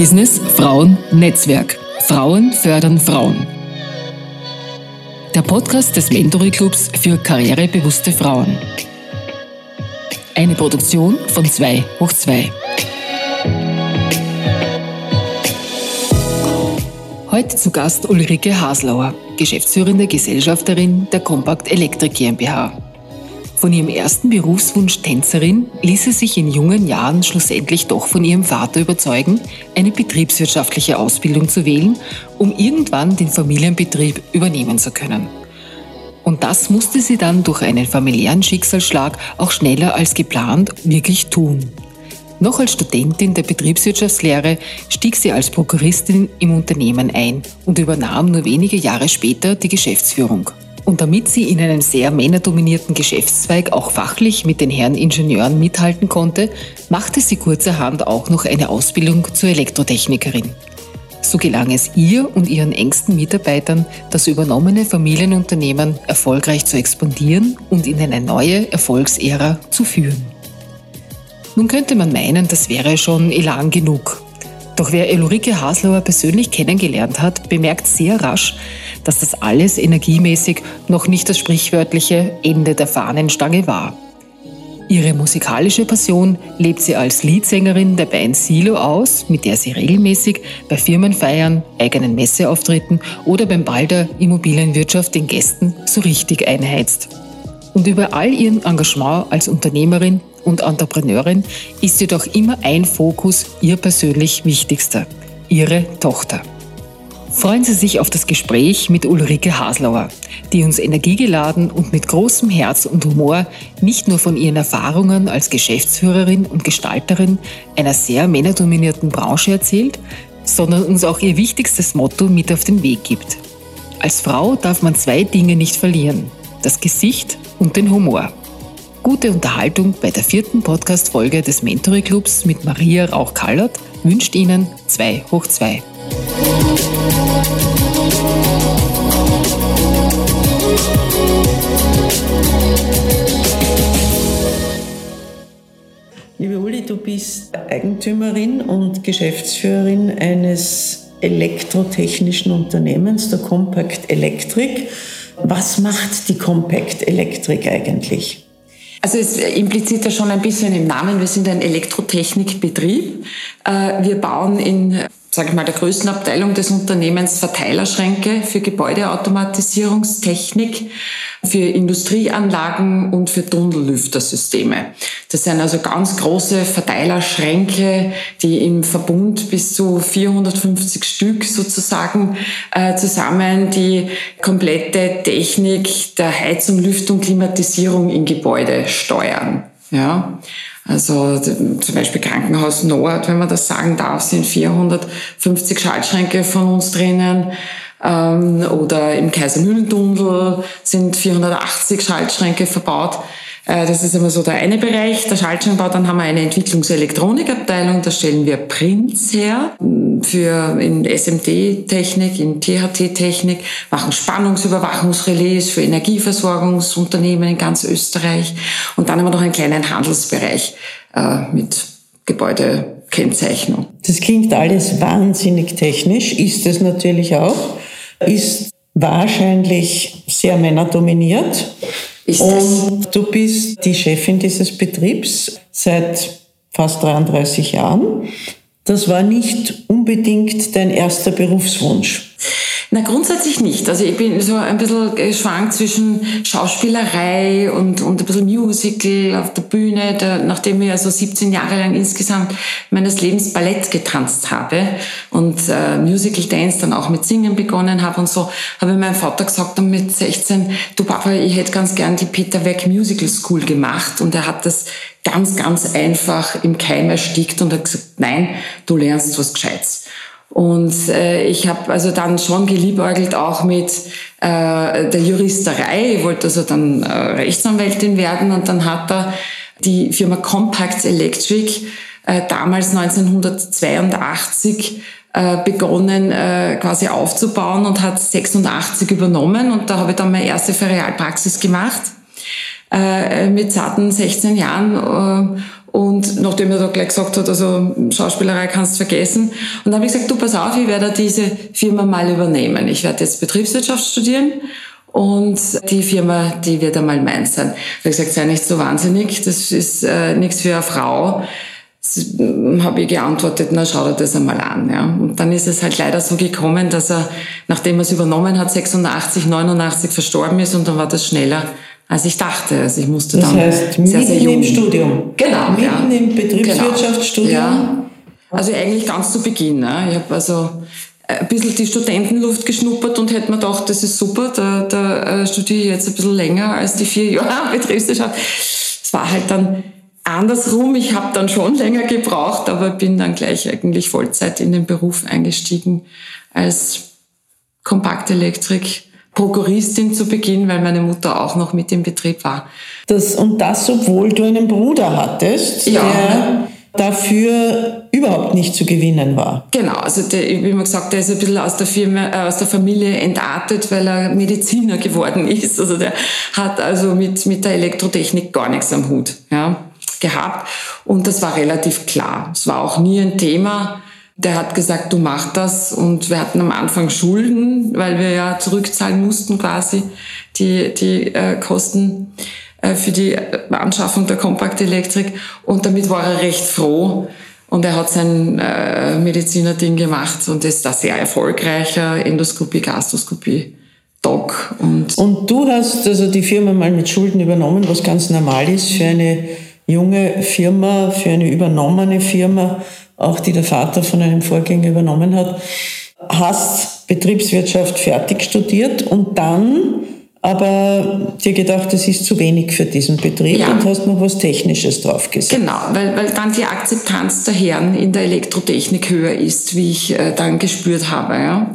Business Frauen Netzwerk. Frauen fördern Frauen. Der Podcast des Mentory Clubs für karrierebewusste Frauen. Eine Produktion von 2 hoch 2. Heute zu Gast Ulrike Haslauer, geschäftsführende Gesellschafterin der Compact Electric GmbH. Von ihrem ersten Berufswunsch Tänzerin ließ sie sich in jungen Jahren schlussendlich doch von ihrem Vater überzeugen, eine betriebswirtschaftliche Ausbildung zu wählen, um irgendwann den Familienbetrieb übernehmen zu können. Und das musste sie dann durch einen familiären Schicksalsschlag auch schneller als geplant wirklich tun. Noch als Studentin der Betriebswirtschaftslehre stieg sie als Prokuristin im Unternehmen ein und übernahm nur wenige Jahre später die Geschäftsführung. Und damit sie in einem sehr männerdominierten Geschäftszweig auch fachlich mit den Herren Ingenieuren mithalten konnte, machte sie kurzerhand auch noch eine Ausbildung zur Elektrotechnikerin. So gelang es ihr und ihren engsten Mitarbeitern, das übernommene Familienunternehmen erfolgreich zu expandieren und in eine neue Erfolgsära zu führen. Nun könnte man meinen, das wäre schon Elan genug. Doch wer Ulrike Haslauer persönlich kennengelernt hat, bemerkt sehr rasch, dass das alles energiemäßig noch nicht das sprichwörtliche Ende der Fahnenstange war. Ihre musikalische Passion lebt sie als Leadsängerin der Band Silo aus, mit der sie regelmäßig bei Firmenfeiern, eigenen Messeauftritten oder beim Ball der Immobilienwirtschaft den Gästen so richtig einheizt. Und über all ihren Engagement als Unternehmerin und Entrepreneurin ist jedoch immer ein Fokus ihr persönlich wichtigster, ihre Tochter. Freuen Sie sich auf das Gespräch mit Ulrike Haslauer, die uns energiegeladen und mit großem Herz und Humor nicht nur von ihren Erfahrungen als Geschäftsführerin und Gestalterin einer sehr männerdominierten Branche erzählt, sondern uns auch ihr wichtigstes Motto mit auf den Weg gibt. Als Frau darf man zwei Dinge nicht verlieren, das Gesicht und den Humor. Gute Unterhaltung bei der vierten Podcast-Folge des Mentory Clubs mit Maria Rauch-Kallert wünscht Ihnen 2 hoch 2. Liebe Uli, du bist Eigentümerin und Geschäftsführerin eines elektrotechnischen Unternehmens, der Compact Electric. Was macht die Compact Electric eigentlich? Also es impliziert ja schon ein bisschen im Namen, wir sind ein Elektrotechnikbetrieb. Äh, wir bauen in sage ich mal, der größten Abteilung des Unternehmens Verteilerschränke für Gebäudeautomatisierungstechnik, für Industrieanlagen und für Tunnellüftersysteme. Das sind also ganz große Verteilerschränke, die im Verbund bis zu 450 Stück sozusagen äh, zusammen die komplette Technik der Heizung, Lüftung, Klimatisierung in Gebäude steuern. Ja, also zum Beispiel Krankenhaus Nord, wenn man das sagen darf, sind 450 Schaltschränke von uns drinnen. Ähm, oder im Kaisermühlentunnel sind 480 Schaltschränke verbaut. Äh, das ist immer so der eine Bereich, der Schaltschrankbau. Dann haben wir eine Entwicklungselektronikabteilung, da stellen wir Prints her für in SMD-Technik, in THT-Technik, machen Spannungsüberwachungsrelais für Energieversorgungsunternehmen in ganz Österreich. Und dann haben wir noch einen kleinen Handelsbereich äh, mit Gebäudekennzeichnung. Das klingt alles wahnsinnig technisch, ist es natürlich auch, ist wahrscheinlich sehr männerdominiert. Ist Und du bist die Chefin dieses Betriebs seit fast 33 Jahren. Das war nicht unbedingt dein erster Berufswunsch. Na, grundsätzlich nicht. Also ich bin so ein bisschen geschwankt zwischen Schauspielerei und, und ein bisschen Musical auf der Bühne, da, nachdem ich also 17 Jahre lang insgesamt meines Lebens Ballett getanzt habe und äh, Musical Dance dann auch mit Singen begonnen habe und so, habe ich meinem Vater gesagt dann mit 16, du Papa, ich hätte ganz gern die Peter Weck Musical School gemacht und er hat das ganz, ganz einfach im Keim erstickt und hat gesagt, nein, du lernst was Gescheites. Und äh, ich habe also dann schon geliebäugelt auch mit äh, der Juristerei. Ich wollte also dann äh, Rechtsanwältin werden und dann hat er die Firma Compact Electric äh, damals 1982 äh, begonnen äh, quasi aufzubauen und hat 86 übernommen und da habe ich dann meine erste Ferialpraxis gemacht äh, mit zarten 16 Jahren. Und nachdem er da gleich gesagt hat, also Schauspielerei kannst du vergessen. Und dann habe ich gesagt, du pass auf, ich werde diese Firma mal übernehmen. Ich werde jetzt Betriebswirtschaft studieren und die Firma, die wird einmal meins sein. Ich habe gesagt, sei nicht so wahnsinnig, das ist äh, nichts für eine Frau. Habe ich geantwortet, na schau dir das einmal an. Ja. Und dann ist es halt leider so gekommen, dass er, nachdem er es übernommen hat, 86, 89 verstorben ist und dann war das schneller als ich dachte. Also ich musste das dann heißt, mitten sehr jung. im Studium. Genau. Mitten ja. im Betriebswirtschaftsstudium. Genau. Ja. Also eigentlich ganz zu Beginn. Ne. Ich habe also ein bisschen die Studentenluft geschnuppert und hätte mir gedacht, das ist super, da, da äh, studiere ich jetzt ein bisschen länger als die vier Jahre Betriebswirtschaft. Es war halt dann andersrum. Ich habe dann schon länger gebraucht, aber bin dann gleich eigentlich Vollzeit in den Beruf eingestiegen als Kompaktelektrik. Prokuristin zu Beginn, weil meine Mutter auch noch mit im Betrieb war. Das, und das, obwohl du einen Bruder hattest, ja. der dafür überhaupt nicht zu gewinnen war. Genau, also der, wie man gesagt, der ist ein bisschen aus der, Firma, äh, aus der Familie entartet, weil er Mediziner geworden ist. Also der hat also mit, mit der Elektrotechnik gar nichts am Hut ja, gehabt. Und das war relativ klar. Es war auch nie ein Thema. Der hat gesagt, du mach das. Und wir hatten am Anfang Schulden, weil wir ja zurückzahlen mussten quasi die, die äh, Kosten äh, für die Anschaffung der Kompaktelektrik und damit war er recht froh und er hat sein äh, Mediziner-Ding gemacht und ist da sehr erfolgreicher Endoskopie, Gastroskopie. Doc und, und du hast also die Firma mal mit Schulden übernommen, was ganz normal ist für eine junge Firma, für eine übernommene Firma, auch die der Vater von einem Vorgänger übernommen hat. Hast Betriebswirtschaft fertig studiert und dann aber dir gedacht, es ist zu wenig für diesen Betrieb ja. und hast noch was Technisches draufgesetzt. Genau, weil, weil dann die Akzeptanz der Herren in der Elektrotechnik höher ist, wie ich äh, dann gespürt habe. Ja.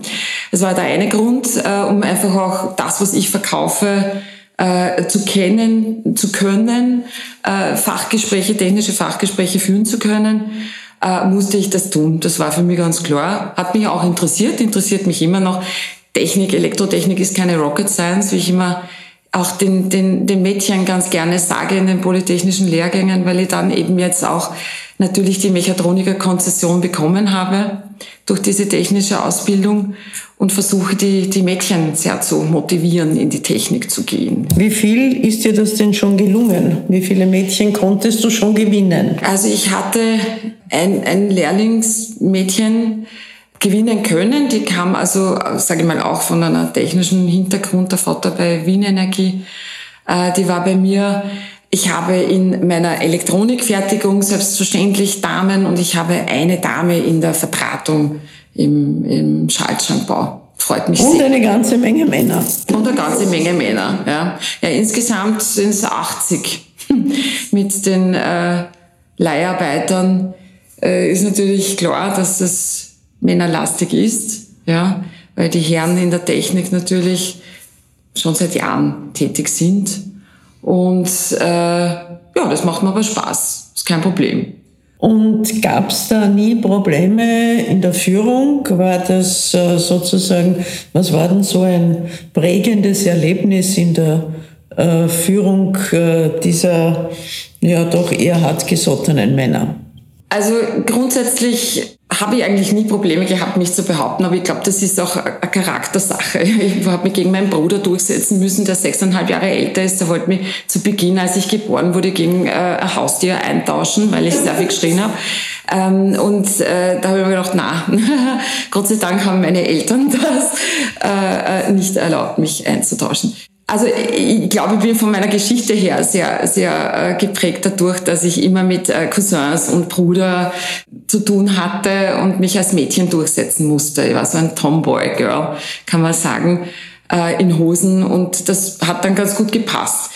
Das war der eine Grund, äh, um einfach auch das, was ich verkaufe, äh, zu kennen, zu können, äh, Fachgespräche, technische Fachgespräche führen zu können, äh, musste ich das tun. Das war für mich ganz klar. Hat mich auch interessiert, interessiert mich immer noch. Technik, Elektrotechnik ist keine Rocket Science, wie ich immer auch den, den, den Mädchen ganz gerne sage in den polytechnischen Lehrgängen, weil ich dann eben jetzt auch natürlich die Mechatroniker-Konzession bekommen habe durch diese technische Ausbildung und versuche die, die Mädchen sehr zu motivieren, in die Technik zu gehen. Wie viel ist dir das denn schon gelungen? Wie viele Mädchen konntest du schon gewinnen? Also ich hatte ein, ein Lehrlingsmädchen, gewinnen können. Die kam also, sage ich mal, auch von einer technischen Hintergrund, der Vater bei Wien Energie. Äh, die war bei mir. Ich habe in meiner Elektronikfertigung selbstverständlich Damen und ich habe eine Dame in der Vertratung im, im Schaltschrankbau. Freut mich und sehr. Und eine ganze Menge Männer. Und eine ganze Menge Männer, ja. Ja, insgesamt sind es 80 mit den äh, Leiharbeitern. Äh, ist natürlich klar, dass das männerlastig ist, ja, weil die Herren in der Technik natürlich schon seit Jahren tätig sind. Und äh, ja, das macht mir aber Spaß. Ist kein Problem. Und gab es da nie Probleme in der Führung? War das äh, sozusagen, was war denn so ein prägendes Erlebnis in der äh, Führung äh, dieser ja doch eher hartgesottenen Männer? Also grundsätzlich habe ich eigentlich nie Probleme gehabt, mich zu behaupten, aber ich glaube, das ist auch eine Charaktersache. Ich habe mich gegen meinen Bruder durchsetzen müssen, der sechseinhalb Jahre älter ist. Der wollte mich zu Beginn, als ich geboren wurde, gegen äh, ein Haustier eintauschen, weil ich sehr viel geschrien habe. Ähm, und äh, da habe ich mir gedacht, na, Gott sei Dank haben meine Eltern das äh, nicht erlaubt, mich einzutauschen. Also ich glaube, ich bin von meiner Geschichte her sehr, sehr äh, geprägt dadurch, dass ich immer mit äh, Cousins und Bruder zu tun hatte und mich als Mädchen durchsetzen musste. Ich war so ein Tomboy-Girl, kann man sagen, äh, in Hosen und das hat dann ganz gut gepasst.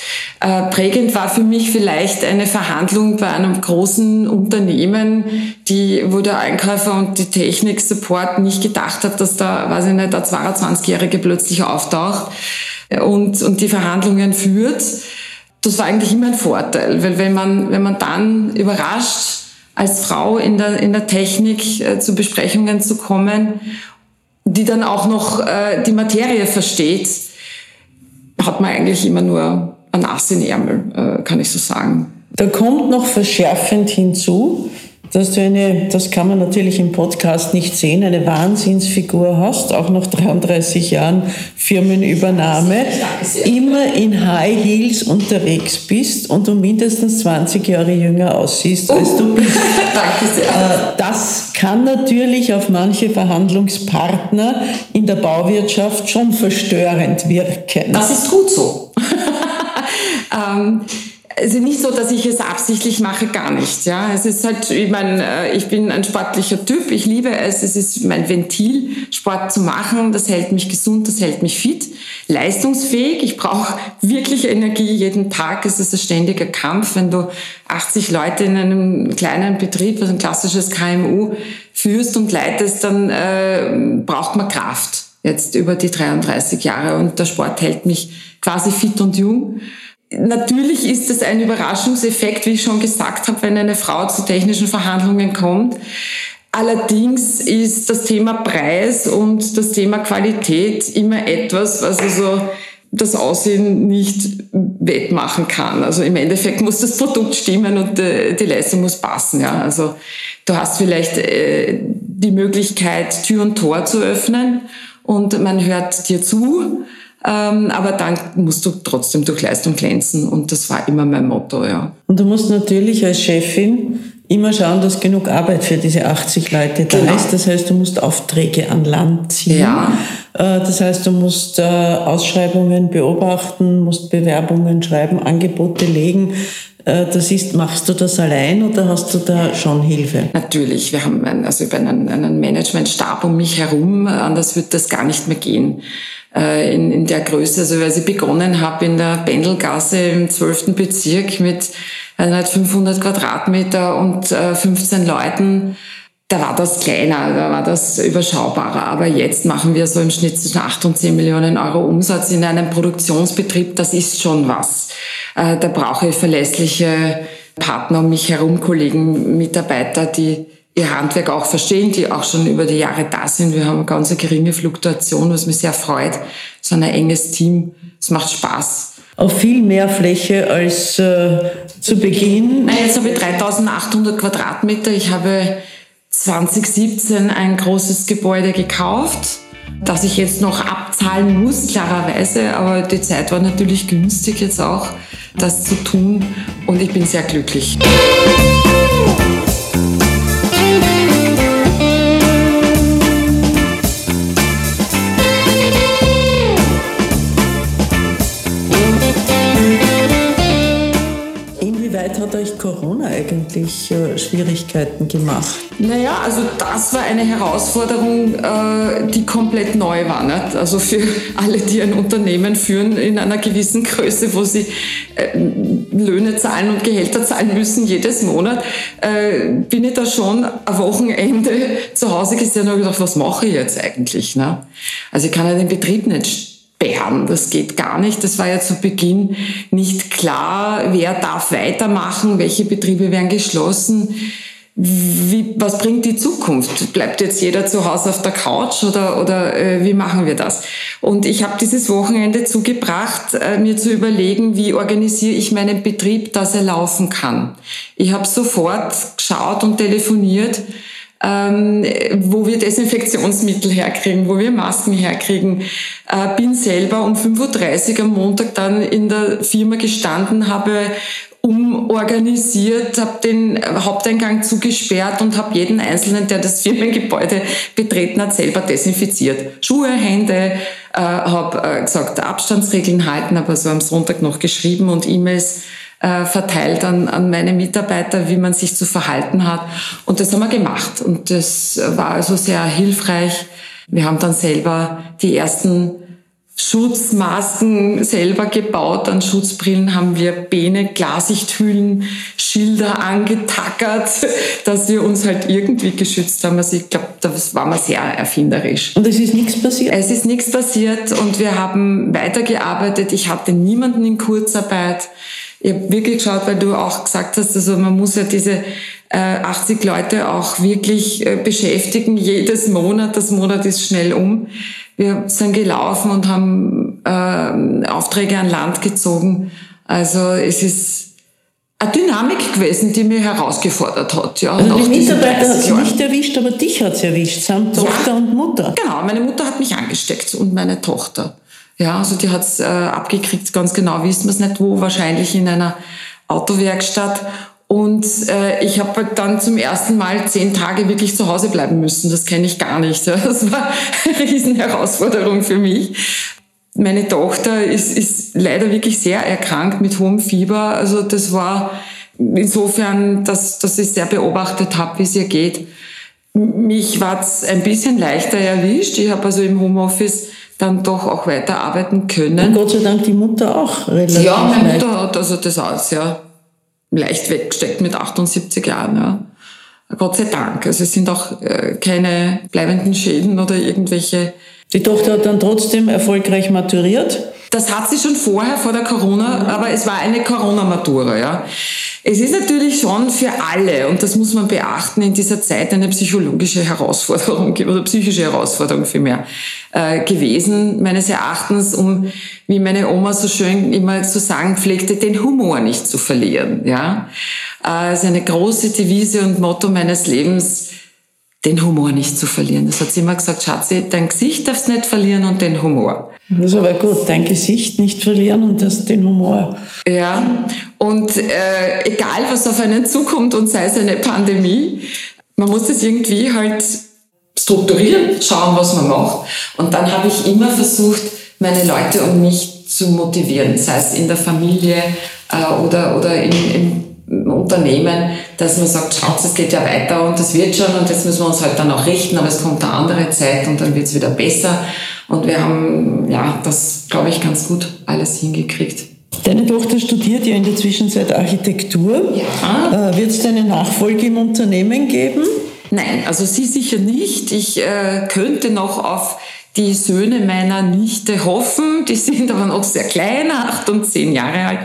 Prägend war für mich vielleicht eine Verhandlung bei einem großen Unternehmen, die, wo der Einkäufer und die Technik-Support nicht gedacht hat, dass da, weiß ich nicht, der 22-Jährige plötzlich auftaucht und, und die Verhandlungen führt, das war eigentlich immer ein Vorteil, weil wenn man, wenn man dann überrascht, als Frau in der, in der Technik äh, zu Besprechungen zu kommen, die dann auch noch äh, die Materie versteht, hat man eigentlich immer nur ein Ass in Ärmel, äh, kann ich so sagen. Da kommt noch verschärfend hinzu, dass du eine, das kann man natürlich im Podcast nicht sehen, eine Wahnsinnsfigur hast, auch nach 33 Jahren Firmenübernahme, immer in High Heels unterwegs bist und du mindestens 20 Jahre jünger aussiehst, als du bist. Äh, das kann natürlich auf manche Verhandlungspartner in der Bauwirtschaft schon verstörend wirken. Das ist gut so. ähm, also nicht so, dass ich es absichtlich mache, gar nicht. Ja, es ist halt, ich meine, äh, ich bin ein sportlicher Typ. Ich liebe es. Es ist mein Ventil, Sport zu machen. Das hält mich gesund, das hält mich fit, leistungsfähig. Ich brauche wirklich Energie jeden Tag. Es ist ein ständiger Kampf, wenn du 80 Leute in einem kleinen Betrieb, also ein klassisches KMU, führst und leitest, dann äh, braucht man Kraft. Jetzt über die 33 Jahre und der Sport hält mich quasi fit und jung. Natürlich ist es ein Überraschungseffekt, wie ich schon gesagt habe, wenn eine Frau zu technischen Verhandlungen kommt. Allerdings ist das Thema Preis und das Thema Qualität immer etwas, was also das Aussehen nicht wettmachen kann. Also im Endeffekt muss das Produkt stimmen und äh, die Leistung muss passen. Ja. Also du hast vielleicht äh, die Möglichkeit, Tür und Tor zu öffnen und man hört dir zu ähm, aber dann musst du trotzdem durch Leistung glänzen und das war immer mein Motto, ja. Und du musst natürlich als Chefin immer schauen, dass genug Arbeit für diese 80 Leute da genau. ist. Das heißt, du musst Aufträge an Land ziehen. Ja. Äh, das heißt, du musst äh, Ausschreibungen beobachten, musst Bewerbungen schreiben, Angebote legen. Äh, das ist, machst du das allein oder hast du da schon Hilfe? Natürlich, wir haben also über einen, einen Managementstab um mich herum, anders wird das gar nicht mehr gehen. Äh, in, in der Größe. Also als ich begonnen habe in der Pendelgasse im 12. Bezirk mit 500 Quadratmeter und 15 äh, Leuten, da war das kleiner, da war das überschaubarer. Aber jetzt machen wir so im Schnitt zwischen 8 und 10 Millionen Euro Umsatz in einem Produktionsbetrieb. Das ist schon was. Äh, da brauche ich verlässliche Partner um mich herum, Kollegen, Mitarbeiter, die ihr Handwerk auch verstehen, die auch schon über die Jahre da sind. Wir haben eine ganz geringe Fluktuation, was mich sehr freut. So ein enges Team. Es macht Spaß. Auf viel mehr Fläche als äh, zu Beginn. Nein, jetzt habe ich 3800 Quadratmeter. Ich habe 2017 ein großes Gebäude gekauft, das ich jetzt noch abzahlen muss, klarerweise. Aber die Zeit war natürlich günstig jetzt auch, das zu tun. Und ich bin sehr glücklich. Corona eigentlich äh, Schwierigkeiten gemacht? Naja, also das war eine Herausforderung, äh, die komplett neu war. Nicht? Also für alle, die ein Unternehmen führen in einer gewissen Größe, wo sie äh, Löhne zahlen und Gehälter zahlen müssen jedes Monat, äh, bin ich da schon am Wochenende zu Hause gesehen und habe gedacht, was mache ich jetzt eigentlich? Ne? Also ich kann ja den Betrieb nicht sperren. Das geht gar nicht. Das war ja zu Beginn nicht klar, wer darf weitermachen, welche Betriebe werden geschlossen. Wie, was bringt die Zukunft? Bleibt jetzt jeder zu Hause auf der Couch oder, oder äh, wie machen wir das? Und ich habe dieses Wochenende zugebracht, äh, mir zu überlegen, wie organisiere ich meinen Betrieb, dass er laufen kann. Ich habe sofort geschaut und telefoniert, ähm, wo wir Desinfektionsmittel herkriegen, wo wir Masken herkriegen. Äh, bin selber um 5.30 Uhr am Montag dann in der Firma gestanden, habe umorganisiert, habe den Haupteingang zugesperrt und habe jeden Einzelnen, der das Firmengebäude betreten hat, selber desinfiziert. Schuhe, Hände, äh, habe äh, gesagt, Abstandsregeln halten, aber so am Sonntag noch geschrieben und E-Mails äh, verteilt an, an meine Mitarbeiter, wie man sich zu verhalten hat. Und das haben wir gemacht. Und das war also sehr hilfreich. Wir haben dann selber die ersten Schutzmasken selber gebaut, an Schutzbrillen haben wir Bene, Glasichthüllen, Schilder angetackert, dass wir uns halt irgendwie geschützt haben. Also ich glaube, das war mal sehr erfinderisch. Und es ist nichts passiert? Es ist nichts passiert und wir haben weitergearbeitet. Ich hatte niemanden in Kurzarbeit. Ich habe wirklich geschaut, weil du auch gesagt hast, also man muss ja diese äh, 80 Leute auch wirklich äh, beschäftigen, jedes Monat. Das Monat ist schnell um. Wir sind gelaufen und haben äh, Aufträge an Land gezogen Also es ist eine Dynamik gewesen, die mich herausgefordert hat. Ja, also die Mitarbeiter hat es nicht erwischt, aber dich hat es erwischt, samt Tochter ja, und Mutter. Genau, meine Mutter hat mich angesteckt und meine Tochter. Ja, also die hat es äh, abgekriegt, ganz genau wissen wir es nicht wo, wahrscheinlich in einer Autowerkstatt. Und äh, ich habe halt dann zum ersten Mal zehn Tage wirklich zu Hause bleiben müssen. Das kenne ich gar nicht. Das war eine Riesenherausforderung für mich. Meine Tochter ist, ist leider wirklich sehr erkrankt mit hohem Fieber. Also das war insofern, dass, dass ich sehr beobachtet habe, wie es ihr geht. Mich war es ein bisschen leichter erwischt. Ich habe also im Homeoffice dann doch auch weiterarbeiten können. Und Gott sei Dank die Mutter auch relativ Ja, meine Mutter hat also das alles ja leicht weggesteckt mit 78 Jahren. Ja. Gott sei Dank. Also es sind auch äh, keine bleibenden Schäden oder irgendwelche. Die Tochter hat dann trotzdem erfolgreich maturiert? Das hat sie schon vorher, vor der Corona, aber es war eine Corona-Matura, ja. Es ist natürlich schon für alle, und das muss man beachten, in dieser Zeit eine psychologische Herausforderung oder psychische Herausforderung vielmehr äh, gewesen, meines Erachtens, um, wie meine Oma so schön immer zu sagen pflegte, den Humor nicht zu verlieren. Ja, äh, ist eine große Devise und Motto meines Lebens, den Humor nicht zu verlieren. Das hat sie immer gesagt, Schatzi, dein Gesicht darfst nicht verlieren und den Humor. Das ist aber gut, dein Gesicht nicht verlieren und das den Humor. Ja, und äh, egal was auf einen zukommt und sei es eine Pandemie, man muss das irgendwie halt strukturieren, schauen, was man macht. Und dann habe ich immer versucht, meine Leute um mich zu motivieren, sei es in der Familie äh, oder, oder im, im Unternehmen, dass man sagt, schaut, es geht ja weiter und es wird schon und jetzt müssen wir uns halt dann auch richten, aber es kommt eine andere Zeit und dann wird es wieder besser. Und wir haben, ja, das, glaube ich, ganz gut alles hingekriegt. Deine Tochter studiert ja in der Zwischenzeit Architektur. Ja. Äh, wird es eine Nachfolge im Unternehmen geben? Nein, also sie sicher nicht. Ich äh, könnte noch auf die Söhne meiner Nichte hoffen. Die sind aber noch sehr klein, acht und zehn Jahre alt.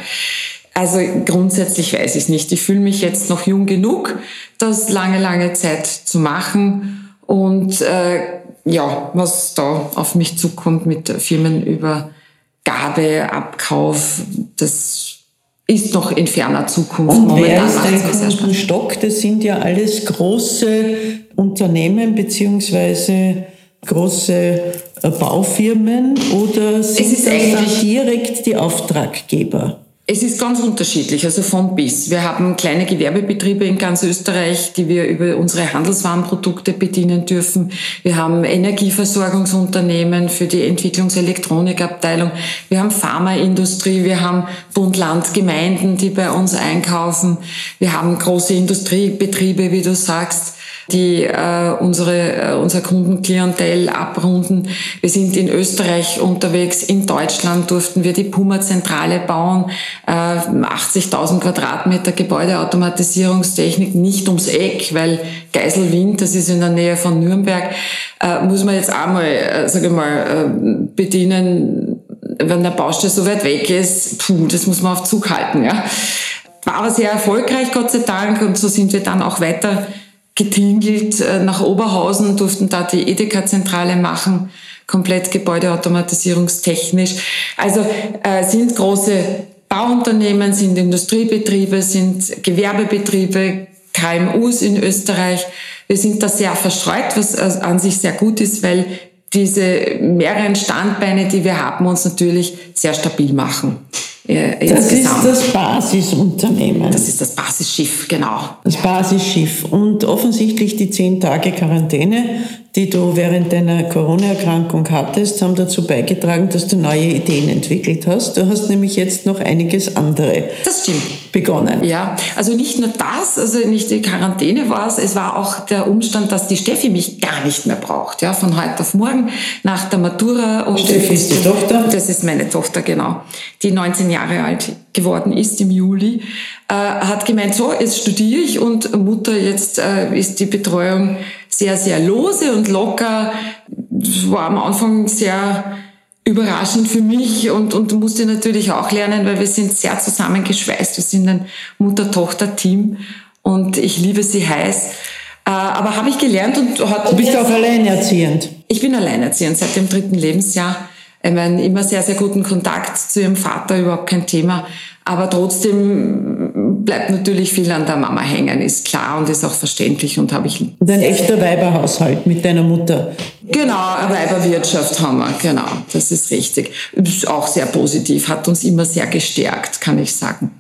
Also grundsätzlich weiß ich es nicht. Ich fühle mich jetzt noch jung genug, das lange, lange Zeit zu machen. Und äh, ja, was da auf mich zukommt mit Firmenübergabe, Abkauf, das ist noch in ferner Zukunft. Und Momentan wer ist dein Kundenstock? Das sind ja alles große Unternehmen beziehungsweise große äh, Baufirmen oder sind es das direkt die Auftraggeber? Es ist ganz unterschiedlich, also von bis. Wir haben kleine Gewerbebetriebe in ganz Österreich, die wir über unsere Handelswarenprodukte bedienen dürfen. Wir haben Energieversorgungsunternehmen für die Entwicklungselektronikabteilung. Wir haben Pharmaindustrie. Wir haben Bund-Land-Gemeinden, die bei uns einkaufen. Wir haben große Industriebetriebe, wie du sagst die äh, unsere, äh, unser Kundenklientel abrunden. Wir sind in Österreich unterwegs, in Deutschland durften wir die Puma-Zentrale bauen, äh, 80.000 Quadratmeter Gebäudeautomatisierungstechnik, nicht ums Eck, weil Geiselwind, das ist in der Nähe von Nürnberg, äh, muss man jetzt einmal, äh, sage ich mal, äh, bedienen, wenn der Baustelle so weit weg ist, puh, das muss man auf Zug halten, ja. War aber sehr erfolgreich, Gott sei Dank, und so sind wir dann auch weiter getingelt äh, nach Oberhausen, durften da die Edeka-Zentrale machen, komplett gebäudeautomatisierungstechnisch. Also äh, sind große Bauunternehmen, sind Industriebetriebe, sind Gewerbebetriebe, KMUs in Österreich. Wir sind da sehr verstreut, was äh, an sich sehr gut ist, weil diese mehreren Standbeine, die wir haben, uns natürlich sehr stabil machen. Äh, das ist das Basisunternehmen. Das ist das Basisschiff, genau. Das Basisschiff. Und offensichtlich die zehn Tage Quarantäne die du während deiner Corona-Erkrankung hattest, haben dazu beigetragen, dass du neue Ideen entwickelt hast. Du hast nämlich jetzt noch einiges andere das stimmt. begonnen. Ja, also nicht nur das, also nicht die Quarantäne war es, es war auch der Umstand, dass die Steffi mich gar nicht mehr braucht. Ja, von heute auf morgen nach der Matura. Und Steffi ist die Tochter? Das ist meine Tochter, genau. Die 19 Jahre alt geworden ist im Juli, äh, hat gemeint, so, jetzt studiere ich und Mutter, jetzt äh, ist die Betreuung sehr, sehr lose und locker. Das war am Anfang sehr überraschend für mich und, und musste natürlich auch lernen, weil wir sind sehr zusammengeschweißt. Wir sind ein Mutter-Tochter-Team und ich liebe sie heiß. Äh, aber habe ich gelernt und hat. Du bist auch alleinerziehend. Ich bin alleinerziehend seit dem dritten Lebensjahr. Ich meine, immer sehr, sehr guten Kontakt zu ihrem Vater, überhaupt kein Thema. Aber trotzdem bleibt natürlich viel an der Mama hängen, ist klar und ist auch verständlich und habe ich. Und ein echter Weiberhaushalt mit deiner Mutter. Genau, eine Weiberwirtschaft haben wir, genau, das ist richtig. Ist auch sehr positiv, hat uns immer sehr gestärkt, kann ich sagen.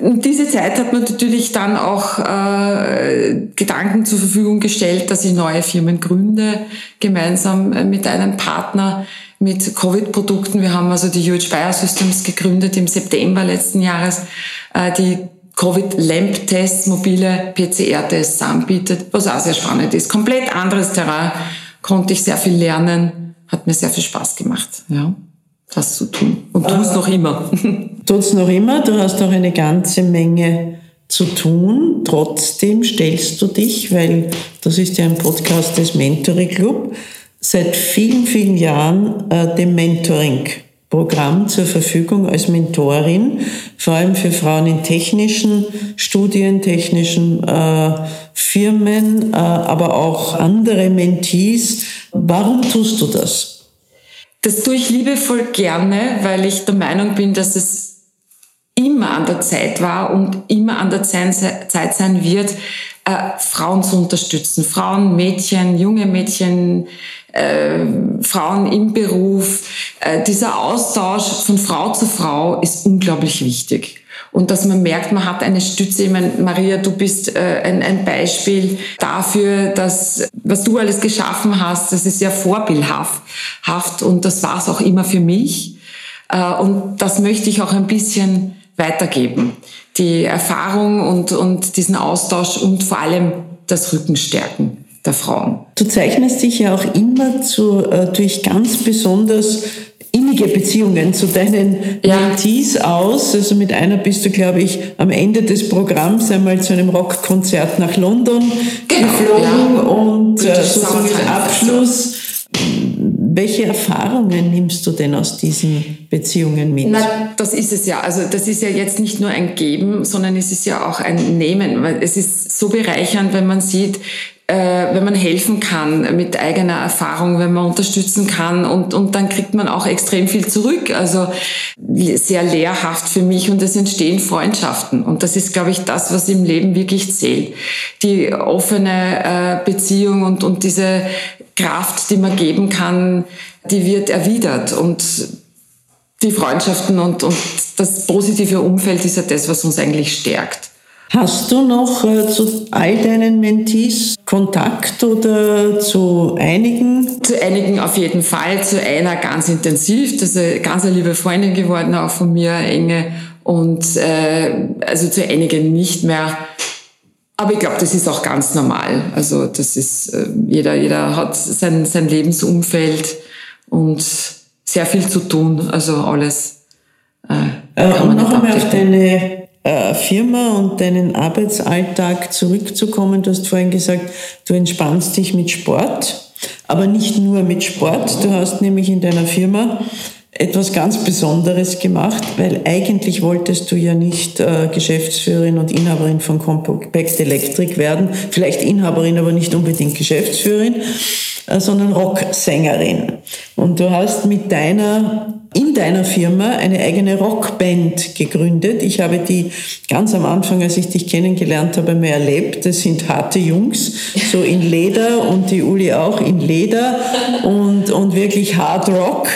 Diese Zeit hat man natürlich dann auch äh, Gedanken zur Verfügung gestellt, dass ich neue Firmen gründe, gemeinsam äh, mit einem Partner mit Covid-Produkten. Wir haben also die UH Biosystems gegründet im September letzten Jahres, äh, die Covid-Lamp-Tests, mobile PCR-Tests anbietet, was auch sehr spannend ist. Komplett anderes Terrain, konnte ich sehr viel lernen, hat mir sehr viel Spaß gemacht, ja, das zu tun. Und es noch immer. Tut's noch immer, du hast auch eine ganze Menge zu tun. Trotzdem stellst du dich, weil das ist ja ein Podcast des Mentoring Club, seit vielen, vielen Jahren äh, dem Mentoring-Programm zur Verfügung als Mentorin, vor allem für Frauen in technischen Studien, technischen äh, Firmen, äh, aber auch andere Mentees. Warum tust du das? Das tue ich liebevoll gerne, weil ich der Meinung bin, dass es immer an der Zeit war und immer an der Zeit sein wird, äh, Frauen zu unterstützen. Frauen, Mädchen, junge Mädchen, äh, Frauen im Beruf. Äh, dieser Austausch von Frau zu Frau ist unglaublich wichtig. Und dass man merkt, man hat eine Stütze. Ich meine, Maria, du bist äh, ein, ein Beispiel dafür, dass was du alles geschaffen hast, das ist ja vorbildhaft. Und das war es auch immer für mich. Äh, und das möchte ich auch ein bisschen weitergeben. Die Erfahrung und, und diesen Austausch und vor allem das Rückenstärken der Frauen. Du zeichnest dich ja auch immer zu, äh, durch ganz besonders innige Beziehungen zu deinen ja. Mentees aus. Also mit einer bist du, glaube ich, am Ende des Programms einmal zu einem Rockkonzert nach London genau, geflogen ja. und äh, sozusagen als Abschluss. Welche Erfahrungen nimmst du denn aus diesen Beziehungen mit? Na, das ist es ja. Also das ist ja jetzt nicht nur ein Geben, sondern es ist ja auch ein Nehmen. Weil es ist so bereichernd, wenn man sieht, äh, wenn man helfen kann mit eigener Erfahrung, wenn man unterstützen kann und, und dann kriegt man auch extrem viel zurück. Also sehr lehrhaft für mich und es entstehen Freundschaften. Und das ist, glaube ich, das, was im Leben wirklich zählt. Die offene äh, Beziehung und, und diese Kraft, die man geben kann, die wird erwidert und die Freundschaften und, und das positive Umfeld ist ja das, was uns eigentlich stärkt. Hast du noch äh, zu all deinen Mentees Kontakt oder zu einigen? Zu einigen auf jeden Fall, zu einer ganz intensiv. Das ist eine ganz eine liebe Freundin geworden, auch von mir, enge. Und äh, also zu einigen nicht mehr. Aber ich glaube, das ist auch ganz normal. Also das ist, äh, jeder, jeder hat sein, sein Lebensumfeld und sehr viel zu tun. Also alles äh, äh nicht noch einmal auf deine äh, Firma und deinen Arbeitsalltag zurückzukommen. Du hast vorhin gesagt, du entspannst dich mit Sport, aber nicht nur mit Sport. Du hast nämlich in deiner Firma etwas ganz Besonderes gemacht, weil eigentlich wolltest du ja nicht äh, Geschäftsführerin und Inhaberin von Compact Electric werden, vielleicht Inhaberin, aber nicht unbedingt Geschäftsführerin, äh, sondern Rocksängerin. Und du hast mit deiner in deiner Firma eine eigene Rockband gegründet. Ich habe die ganz am Anfang, als ich dich kennengelernt habe, mehr erlebt. Das sind harte Jungs, so in Leder und die Uli auch in Leder und, und wirklich Hard Rock.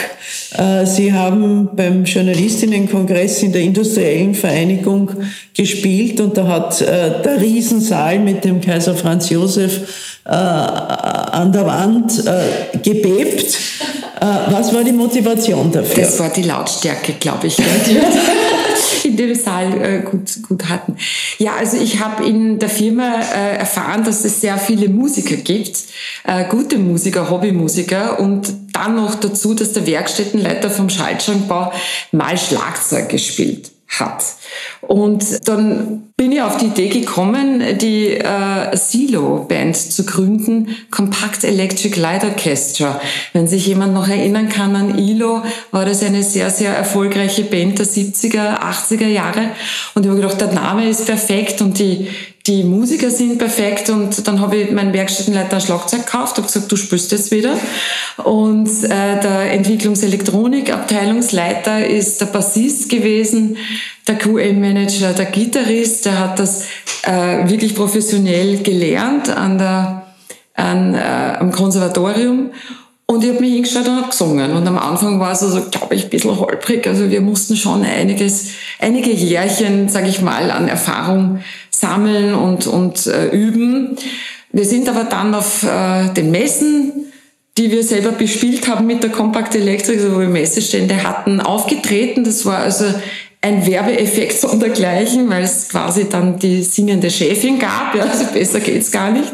Äh, sie haben beim Journalistinnenkongress in der Industriellen Vereinigung gespielt und da hat äh, der Riesensaal mit dem Kaiser Franz Josef äh, an der Wand gebebt. Was war die Motivation dafür? Das war die Lautstärke, glaube ich. in dem Saal gut, gut hatten. Ja, also ich habe in der Firma erfahren, dass es sehr viele Musiker gibt, gute Musiker, Hobbymusiker und dann noch dazu, dass der Werkstättenleiter vom Schaltschrankbau mal Schlagzeug gespielt hat. Und dann bin ich auf die Idee gekommen, die äh, Silo-Band zu gründen, Compact Electric Light Orchestra. Wenn sich jemand noch erinnern kann an ILO, war das eine sehr, sehr erfolgreiche Band der 70er, 80er Jahre. Und ich habe gedacht, der Name ist perfekt und die, die Musiker sind perfekt und dann habe ich meinen Werkstättenleiter ein Schlagzeug gekauft, habe gesagt, du spielst jetzt wieder. Und äh, der Entwicklungselektronik Abteilungsleiter ist der Bassist gewesen, der QM-Manager, der Gitarrist, der hat das äh, wirklich professionell gelernt an der, an, äh, am Konservatorium. Und ich habe mich hingestellt und habe gesungen. Und am Anfang war es also, glaube ich, ein bisschen holprig. Also wir mussten schon einiges, einige Jährchen, sage ich mal, an Erfahrung sammeln und, und äh, üben. Wir sind aber dann auf äh, den Messen die wir selber bespielt haben mit der Compact Electric, also wo wir Messestände hatten, aufgetreten. Das war also ein Werbeeffekt sondergleichen, weil es quasi dann die singende Chefin gab. Ja, also besser geht's gar nicht.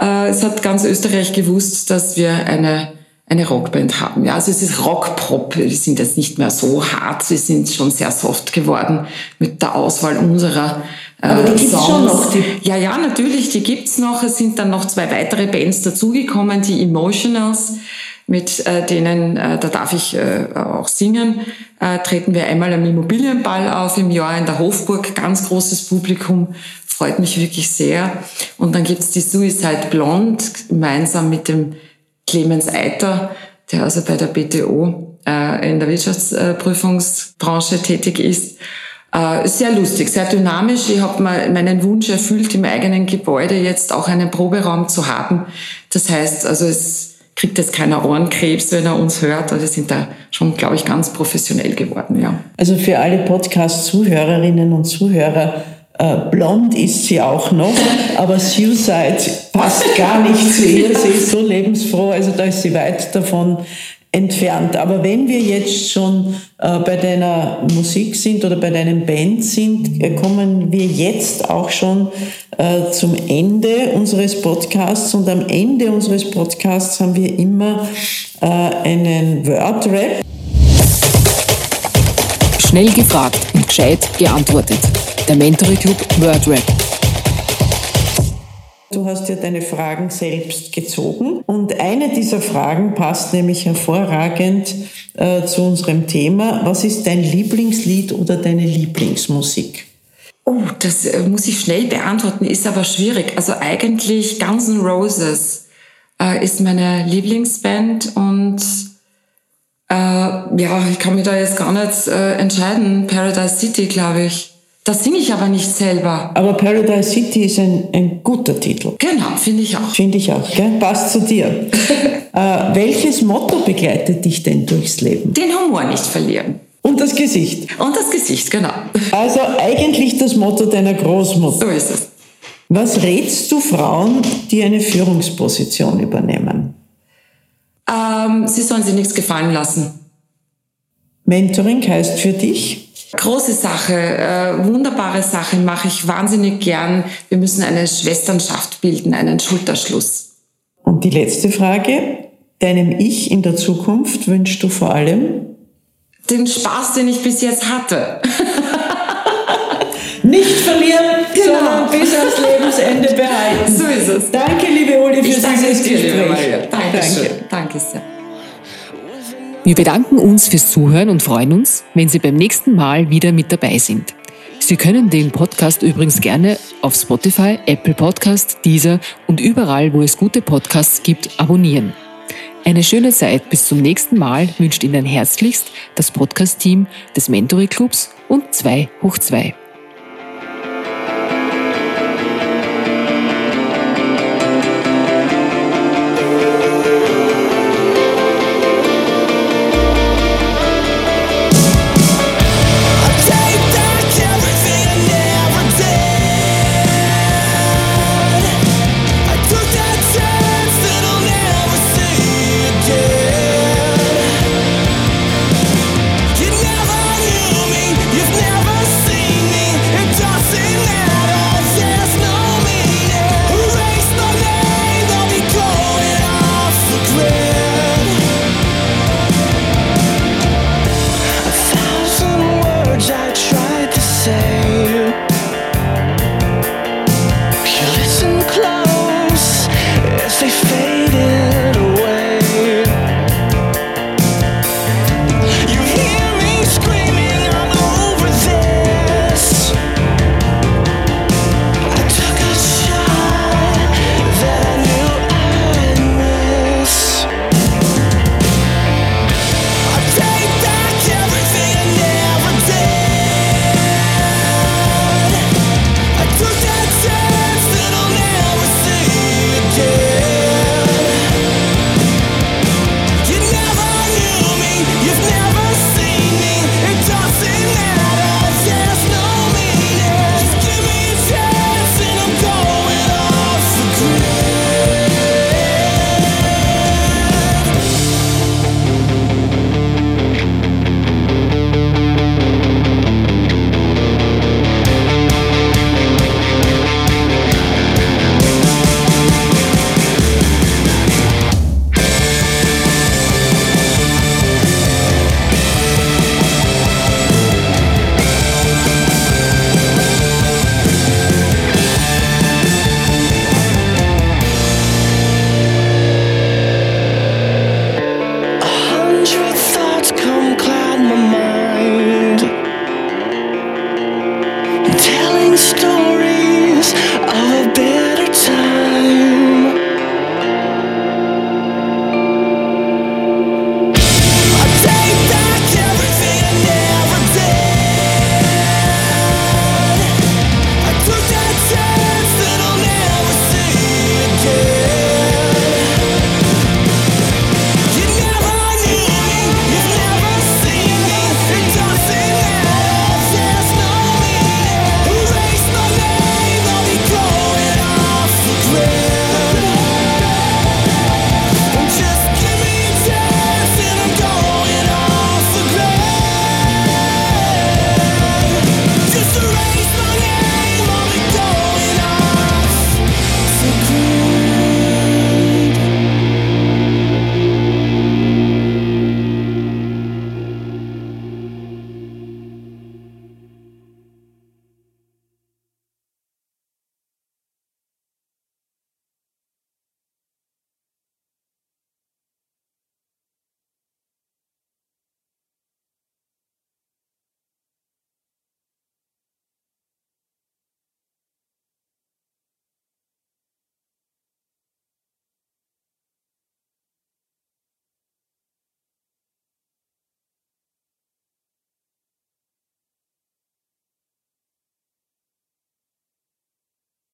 Äh, es hat ganz Österreich gewusst, dass wir eine eine Rockband haben. Ja, also es ist Rockpop. Wir sind jetzt nicht mehr so hart. Wir sind schon sehr soft geworden mit der Auswahl unserer Aber die gibt's schon noch. Die ja, ja, natürlich, die gibt's noch. Es sind dann noch zwei weitere Bands dazugekommen, die Emotionals, mit äh, denen, äh, da darf ich äh, auch singen, äh, treten wir einmal am Immobilienball auf im Jahr in der Hofburg. Ganz großes Publikum, freut mich wirklich sehr. Und dann gibt's die Suicide Blonde, gemeinsam mit dem Clemens Eiter, der also bei der BTO äh, in der Wirtschaftsprüfungsbranche tätig ist. Äh, sehr lustig, sehr dynamisch. Ich habe meinen Wunsch erfüllt, im eigenen Gebäude jetzt auch einen Proberaum zu haben. Das heißt, also es kriegt jetzt keiner Ohrenkrebs, wenn er uns hört. Also wir sind da schon, glaube ich, ganz professionell geworden, ja. Also für alle Podcast-Zuhörerinnen und Zuhörer, äh, blond ist sie auch noch, aber Suicide passt gar nicht zu ihr. Sie ist so lebensfroh, also da ist sie weit davon entfernt. Aber wenn wir jetzt schon äh, bei deiner Musik sind oder bei deinem Band sind, äh, kommen wir jetzt auch schon äh, zum Ende unseres Podcasts. Und am Ende unseres Podcasts haben wir immer einen Wordrap. Schnell gefragt und gescheit geantwortet der Mentoring Club WordRap. Du hast ja deine Fragen selbst gezogen und eine dieser Fragen passt nämlich hervorragend äh, zu unserem Thema. Was ist dein Lieblingslied oder deine Lieblingsmusik? Oh, das äh, muss ich schnell beantworten, ist aber schwierig. Also eigentlich Guns N' Roses äh, ist meine Lieblingsband und äh, ja, ich kann mich da jetzt gar nicht äh, entscheiden. Paradise City, glaube ich. Das singe ich aber nicht selber. Aber Paradise City ist ein, ein guter Titel. Genau, finde ich auch. Finde ich auch, gell? Passt zu dir. äh, welches Motto begleitet dich denn durchs Leben? Den Humor nicht verlieren. Und das Gesicht. Und das Gesicht, genau. Also eigentlich das Motto deiner Großmutter. So ist es. Was rätst du Frauen, die eine Führungsposition übernehmen? Ähm, sie sollen sich nichts gefallen lassen. Mentoring heißt für dich? Große Sache, äh, wunderbare Sache, mache ich wahnsinnig gern. Wir müssen eine Schwesternschaft bilden, einen Schulterschluss. Und die letzte Frage, deinem Ich in der Zukunft wünschst du vor allem? Den Spaß, den ich bis jetzt hatte. Nicht verlieren, genau. sondern bis ans Lebensende behalten. So ist es. Danke, liebe Uli, für dieses Gespräch. Maria. Dankeschön. Danke. Danke sehr. Wir bedanken uns fürs Zuhören und freuen uns, wenn Sie beim nächsten Mal wieder mit dabei sind. Sie können den Podcast übrigens gerne auf Spotify, Apple Podcast, Deezer und überall, wo es gute Podcasts gibt, abonnieren. Eine schöne Zeit bis zum nächsten Mal wünscht Ihnen herzlichst das Podcast-Team des Mentory Clubs und 2 hoch 2.